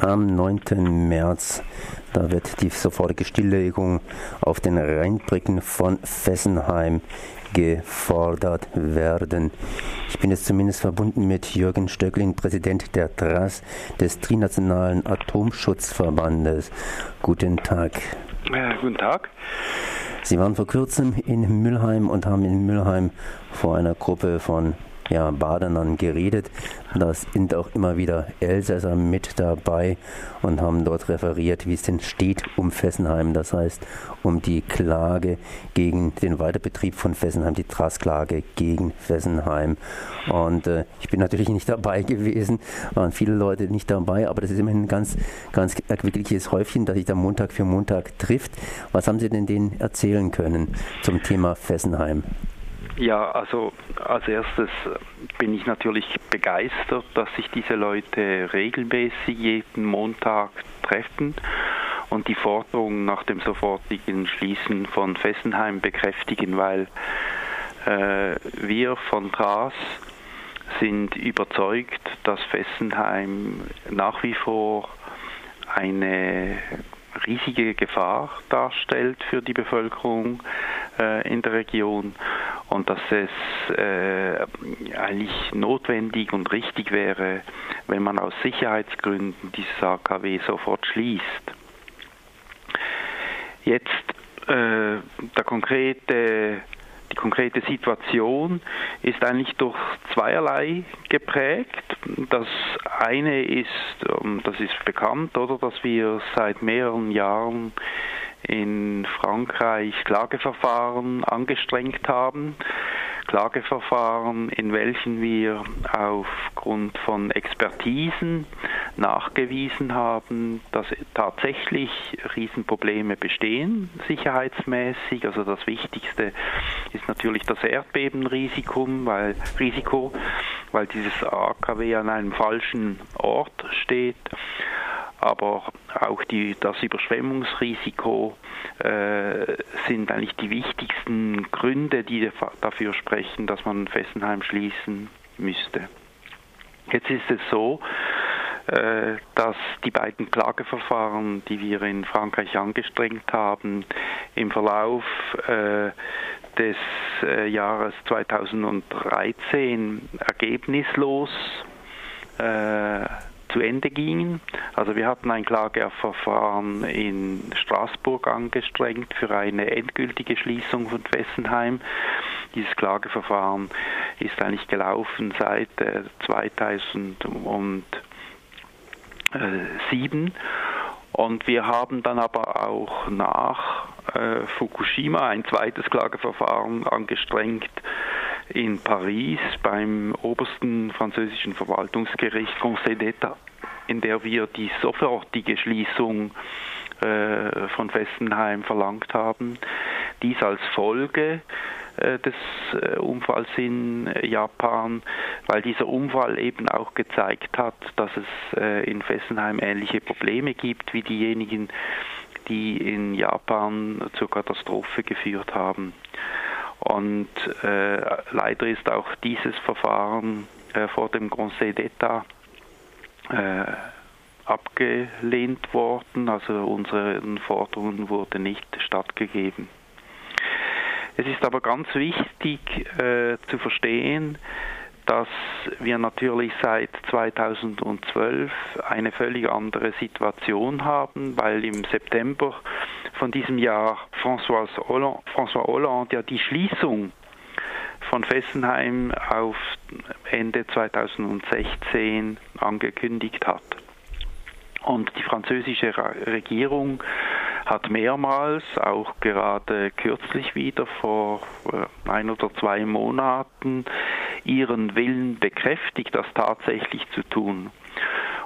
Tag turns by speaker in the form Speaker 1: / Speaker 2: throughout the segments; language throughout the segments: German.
Speaker 1: am 9. März. Da wird die sofortige Stilllegung auf den Rheinbrücken von Fessenheim gefordert werden. Ich bin jetzt zumindest verbunden mit Jürgen Stöckling, Präsident der TRAS, des Trinationalen Atomschutzverbandes. Guten Tag.
Speaker 2: Ja, guten Tag.
Speaker 1: Sie waren vor kurzem in Mülheim und haben in Mülheim vor einer Gruppe von ja, Badenern geredet. Da sind auch immer wieder Elsässer mit dabei und haben dort referiert, wie es denn steht um Fessenheim. Das heißt, um die Klage gegen den Weiterbetrieb von Fessenheim, die Trassklage gegen Fessenheim. Und äh, ich bin natürlich nicht dabei gewesen, waren viele Leute nicht dabei, aber das ist immerhin ein ganz, ganz erquickliches Häufchen, das sich da Montag für Montag trifft. Was haben Sie denn denen erzählen können zum Thema Fessenheim?
Speaker 2: Ja, also als erstes bin ich natürlich begeistert, dass sich diese Leute regelmäßig jeden Montag treffen und die Forderung nach dem sofortigen Schließen von Fessenheim bekräftigen, weil äh, wir von TRAS sind überzeugt, dass Fessenheim nach wie vor eine riesige Gefahr darstellt für die Bevölkerung äh, in der Region und dass es äh, eigentlich notwendig und richtig wäre, wenn man aus Sicherheitsgründen dieses AKW sofort schließt. Jetzt äh, der konkrete die konkrete Situation ist eigentlich durch zweierlei geprägt. Das eine ist, ähm, das ist bekannt, oder, dass wir seit mehreren Jahren in Frankreich Klageverfahren angestrengt haben. Klageverfahren, in welchen wir aufgrund von Expertisen nachgewiesen haben, dass tatsächlich Riesenprobleme bestehen, sicherheitsmäßig. Also das Wichtigste ist natürlich das Erdbebenrisiko, weil, Risiko, weil dieses AKW an einem falschen Ort steht aber auch die, das Überschwemmungsrisiko äh, sind eigentlich die wichtigsten Gründe, die dafür sprechen, dass man Fessenheim schließen müsste. Jetzt ist es so, äh, dass die beiden Klageverfahren, die wir in Frankreich angestrengt haben, im Verlauf äh, des äh, Jahres 2013 ergebnislos äh, zu Ende gingen. Also wir hatten ein Klageverfahren in Straßburg angestrengt für eine endgültige Schließung von Fessenheim. Dieses Klageverfahren ist eigentlich gelaufen seit 2007. Äh, Und wir haben dann aber auch nach äh, Fukushima ein zweites Klageverfahren angestrengt in Paris beim obersten französischen Verwaltungsgericht Conseil d'État, in der wir die sofortige Schließung äh, von Fessenheim verlangt haben. Dies als Folge äh, des äh, Unfalls in Japan, weil dieser Unfall eben auch gezeigt hat, dass es äh, in Fessenheim ähnliche Probleme gibt wie diejenigen, die in Japan zur Katastrophe geführt haben. Und äh, leider ist auch dieses Verfahren äh, vor dem Conseil d'État äh, abgelehnt worden, also unseren Forderungen wurde nicht stattgegeben. Es ist aber ganz wichtig äh, zu verstehen, dass wir natürlich seit 2012 eine völlig andere Situation haben, weil im September von diesem Jahr François Hollande, François Hollande ja die Schließung von Fessenheim auf Ende 2016 angekündigt hat. Und die französische Regierung hat mehrmals, auch gerade kürzlich wieder vor äh, ein oder zwei Monaten, ihren Willen bekräftigt, das tatsächlich zu tun.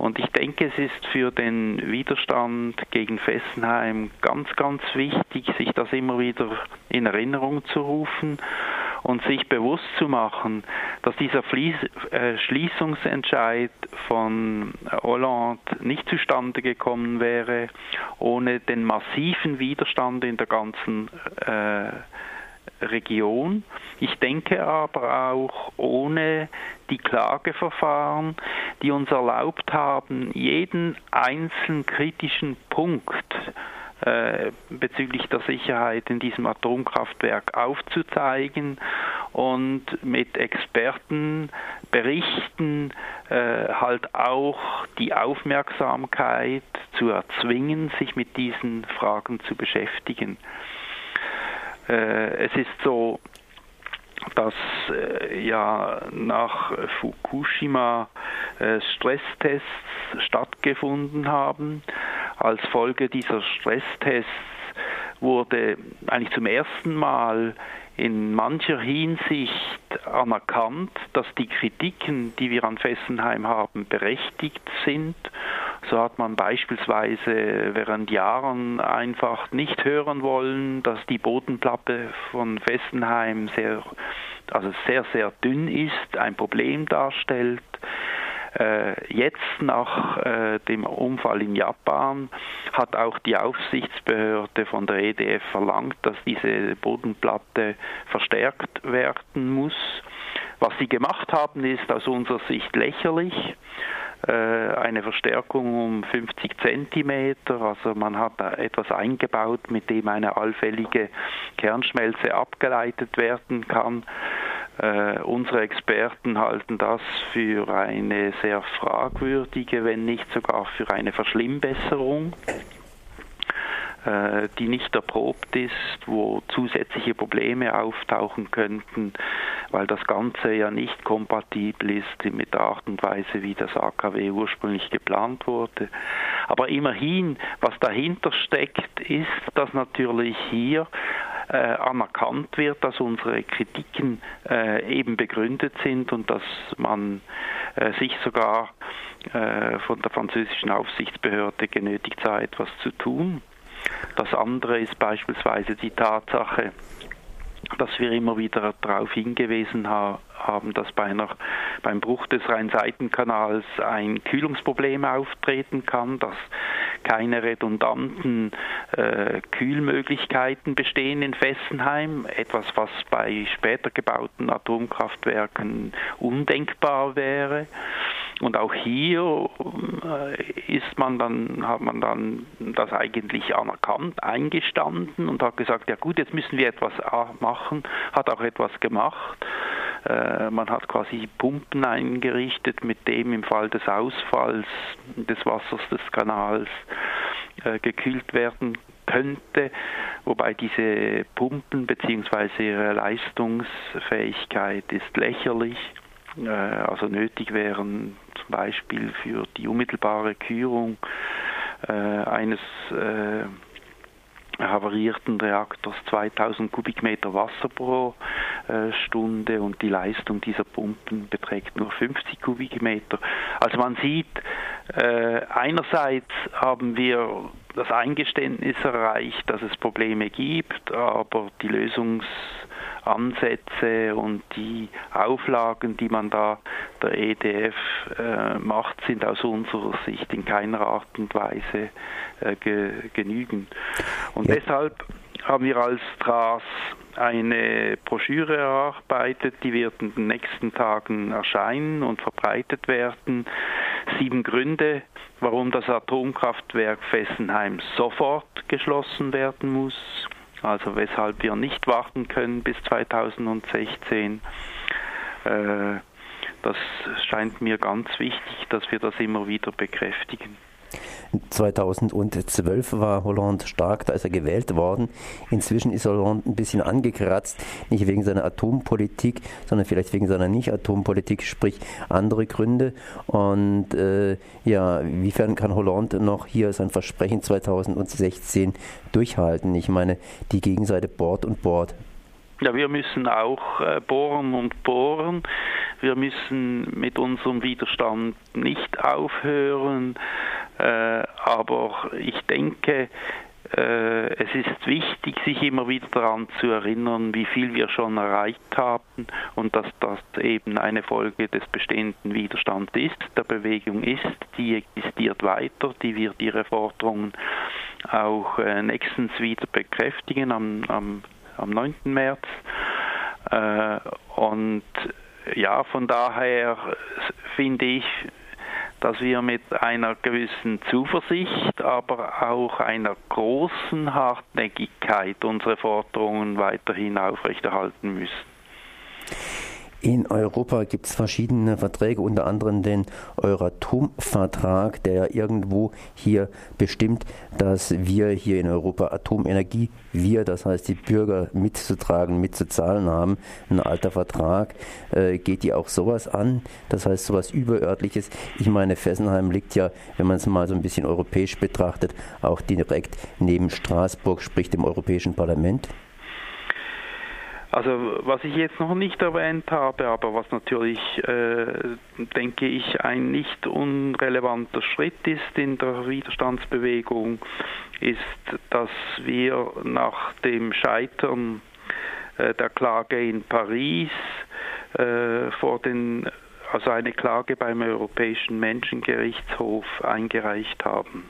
Speaker 2: Und ich denke, es ist für den Widerstand gegen Fessenheim ganz, ganz wichtig, sich das immer wieder in Erinnerung zu rufen und sich bewusst zu machen, dass dieser Fließ, äh, Schließungsentscheid von Hollande nicht zustande gekommen wäre ohne den massiven Widerstand in der ganzen äh, Region. Ich denke aber auch ohne die Klageverfahren, die uns erlaubt haben, jeden einzelnen kritischen Punkt äh, bezüglich der Sicherheit in diesem Atomkraftwerk aufzuzeigen und mit Expertenberichten äh, halt auch die Aufmerksamkeit zu erzwingen, sich mit diesen Fragen zu beschäftigen. Äh, es ist so, dass äh, ja nach Fukushima äh, Stresstests stattgefunden haben. Als Folge dieser Stresstests wurde eigentlich zum ersten Mal in mancher Hinsicht anerkannt, dass die Kritiken, die wir an Fessenheim haben, berechtigt sind. So hat man beispielsweise während Jahren einfach nicht hören wollen, dass die Bodenplatte von Fessenheim sehr, also sehr, sehr dünn ist, ein Problem darstellt. Äh, jetzt nach äh, dem Unfall in Japan hat auch die Aufsichtsbehörde von der EDF verlangt, dass diese Bodenplatte verstärkt werden muss. Was sie gemacht haben, ist aus unserer Sicht lächerlich eine Verstärkung um 50 Zentimeter. Also man hat etwas eingebaut, mit dem eine allfällige Kernschmelze abgeleitet werden kann. Äh, unsere Experten halten das für eine sehr fragwürdige, wenn nicht sogar für eine Verschlimmbesserung äh, die nicht erprobt ist, wo zusätzliche Probleme auftauchen könnten, weil das Ganze ja nicht kompatibel ist mit der Art und Weise, wie das AKW ursprünglich geplant wurde. Aber immerhin, was dahinter steckt, ist, dass natürlich hier äh, anerkannt wird, dass unsere Kritiken äh, eben begründet sind und dass man äh, sich sogar äh, von der französischen Aufsichtsbehörde genötigt sah, etwas zu tun. Das andere ist beispielsweise die Tatsache, dass wir immer wieder darauf hingewiesen haben, dass bei einer, beim Bruch des Rhein-Seitenkanals ein Kühlungsproblem auftreten kann, dass keine redundanten äh, Kühlmöglichkeiten bestehen in Fessenheim, etwas, was bei später gebauten Atomkraftwerken undenkbar wäre. Und auch hier äh, ist man dann, hat man dann das eigentlich anerkannt, eingestanden und hat gesagt, ja gut, jetzt müssen wir etwas machen, hat auch etwas gemacht. Äh, man hat quasi Pumpen eingerichtet, mit dem im Fall des Ausfalls des Wassers des Kanals äh, gekühlt werden könnte, wobei diese Pumpen bzw. ihre Leistungsfähigkeit ist lächerlich. Äh, also nötig wären zum Beispiel für die unmittelbare Kürung äh, eines äh, havarierten Reaktors 2000 Kubikmeter Wasser pro äh, Stunde und die Leistung dieser Pumpen beträgt nur 50 Kubikmeter. Also man sieht, äh, einerseits haben wir das Eingeständnis erreicht, dass es Probleme gibt, aber die Lösungs Ansätze und die Auflagen, die man da der EDF äh, macht, sind aus unserer Sicht in keiner Art und Weise äh, ge genügend. Und ja. deshalb haben wir als TRAS eine Broschüre erarbeitet, die wird in den nächsten Tagen erscheinen und verbreitet werden. Sieben Gründe, warum das Atomkraftwerk Fessenheim sofort geschlossen werden muss also weshalb wir nicht warten können bis 2016. Äh, das scheint mir ganz wichtig, dass wir das immer wieder bekräftigen.
Speaker 1: 2012 war Hollande stark, da ist er gewählt worden. Inzwischen ist Hollande ein bisschen angekratzt, nicht wegen seiner Atompolitik, sondern vielleicht wegen seiner Nicht-Atompolitik, sprich andere Gründe. Und äh, ja, inwiefern kann Hollande noch hier sein Versprechen 2016 durchhalten? Ich meine, die Gegenseite bohrt und bohrt.
Speaker 2: Ja, wir müssen auch äh, bohren und bohren. Wir müssen mit unserem Widerstand nicht aufhören. Äh, aber ich denke, äh, es ist wichtig, sich immer wieder daran zu erinnern, wie viel wir schon erreicht haben und dass das eben eine Folge des bestehenden Widerstands ist, der Bewegung ist, die existiert weiter, die wird ihre Forderungen auch äh, nächstens wieder bekräftigen am, am am 9. März. Und ja, von daher finde ich, dass wir mit einer gewissen Zuversicht, aber auch einer großen Hartnäckigkeit unsere Forderungen weiterhin aufrechterhalten müssen.
Speaker 1: In Europa gibt es verschiedene Verträge, unter anderem den Euratom-Vertrag, der ja irgendwo hier bestimmt, dass wir hier in Europa Atomenergie, wir, das heißt die Bürger mitzutragen, mitzuzahlen haben. Ein alter Vertrag. Äh, geht die auch sowas an? Das heißt sowas Überörtliches. Ich meine, Fessenheim liegt ja, wenn man es mal so ein bisschen europäisch betrachtet, auch direkt neben Straßburg, sprich dem Europäischen Parlament.
Speaker 2: Also was ich jetzt noch nicht erwähnt habe, aber was natürlich, äh, denke ich, ein nicht unrelevanter Schritt ist in der Widerstandsbewegung, ist, dass wir nach dem Scheitern äh, der Klage in Paris äh, vor den also eine Klage beim Europäischen Menschengerichtshof eingereicht haben.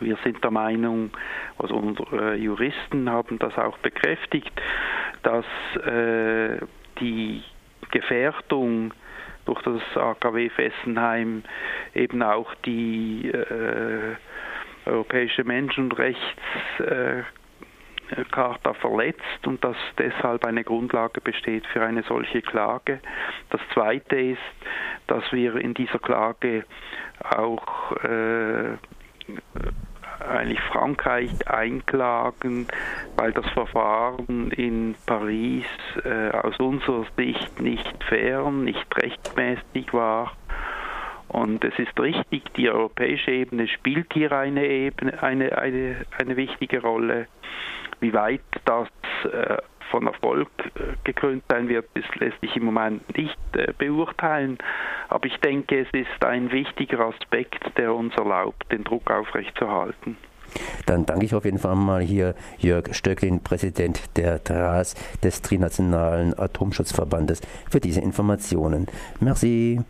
Speaker 2: Wir sind der Meinung, also unsere Juristen haben das auch bekräftigt, dass äh, die Gefährdung durch das AKW Fessenheim eben auch die äh, europäische Menschenrechtscharta äh, verletzt und dass deshalb eine Grundlage besteht für eine solche Klage. Das Zweite ist, dass wir in dieser Klage auch äh, eigentlich Frankreich einklagen, weil das Verfahren in Paris äh, aus unserer Sicht nicht fair, nicht rechtmäßig war. Und es ist richtig, die europäische Ebene spielt hier eine, Ebene, eine, eine, eine wichtige Rolle. Wie weit das äh, von Erfolg äh, gekrönt sein wird, das lässt sich im Moment nicht äh, beurteilen. Aber ich denke, es ist ein wichtiger Aspekt, der uns erlaubt, den Druck aufrechtzuerhalten.
Speaker 1: Dann danke ich auf jeden Fall mal hier Jörg Stöcklin, Präsident der TRAS, des Trinationalen Atomschutzverbandes, für diese Informationen. Merci.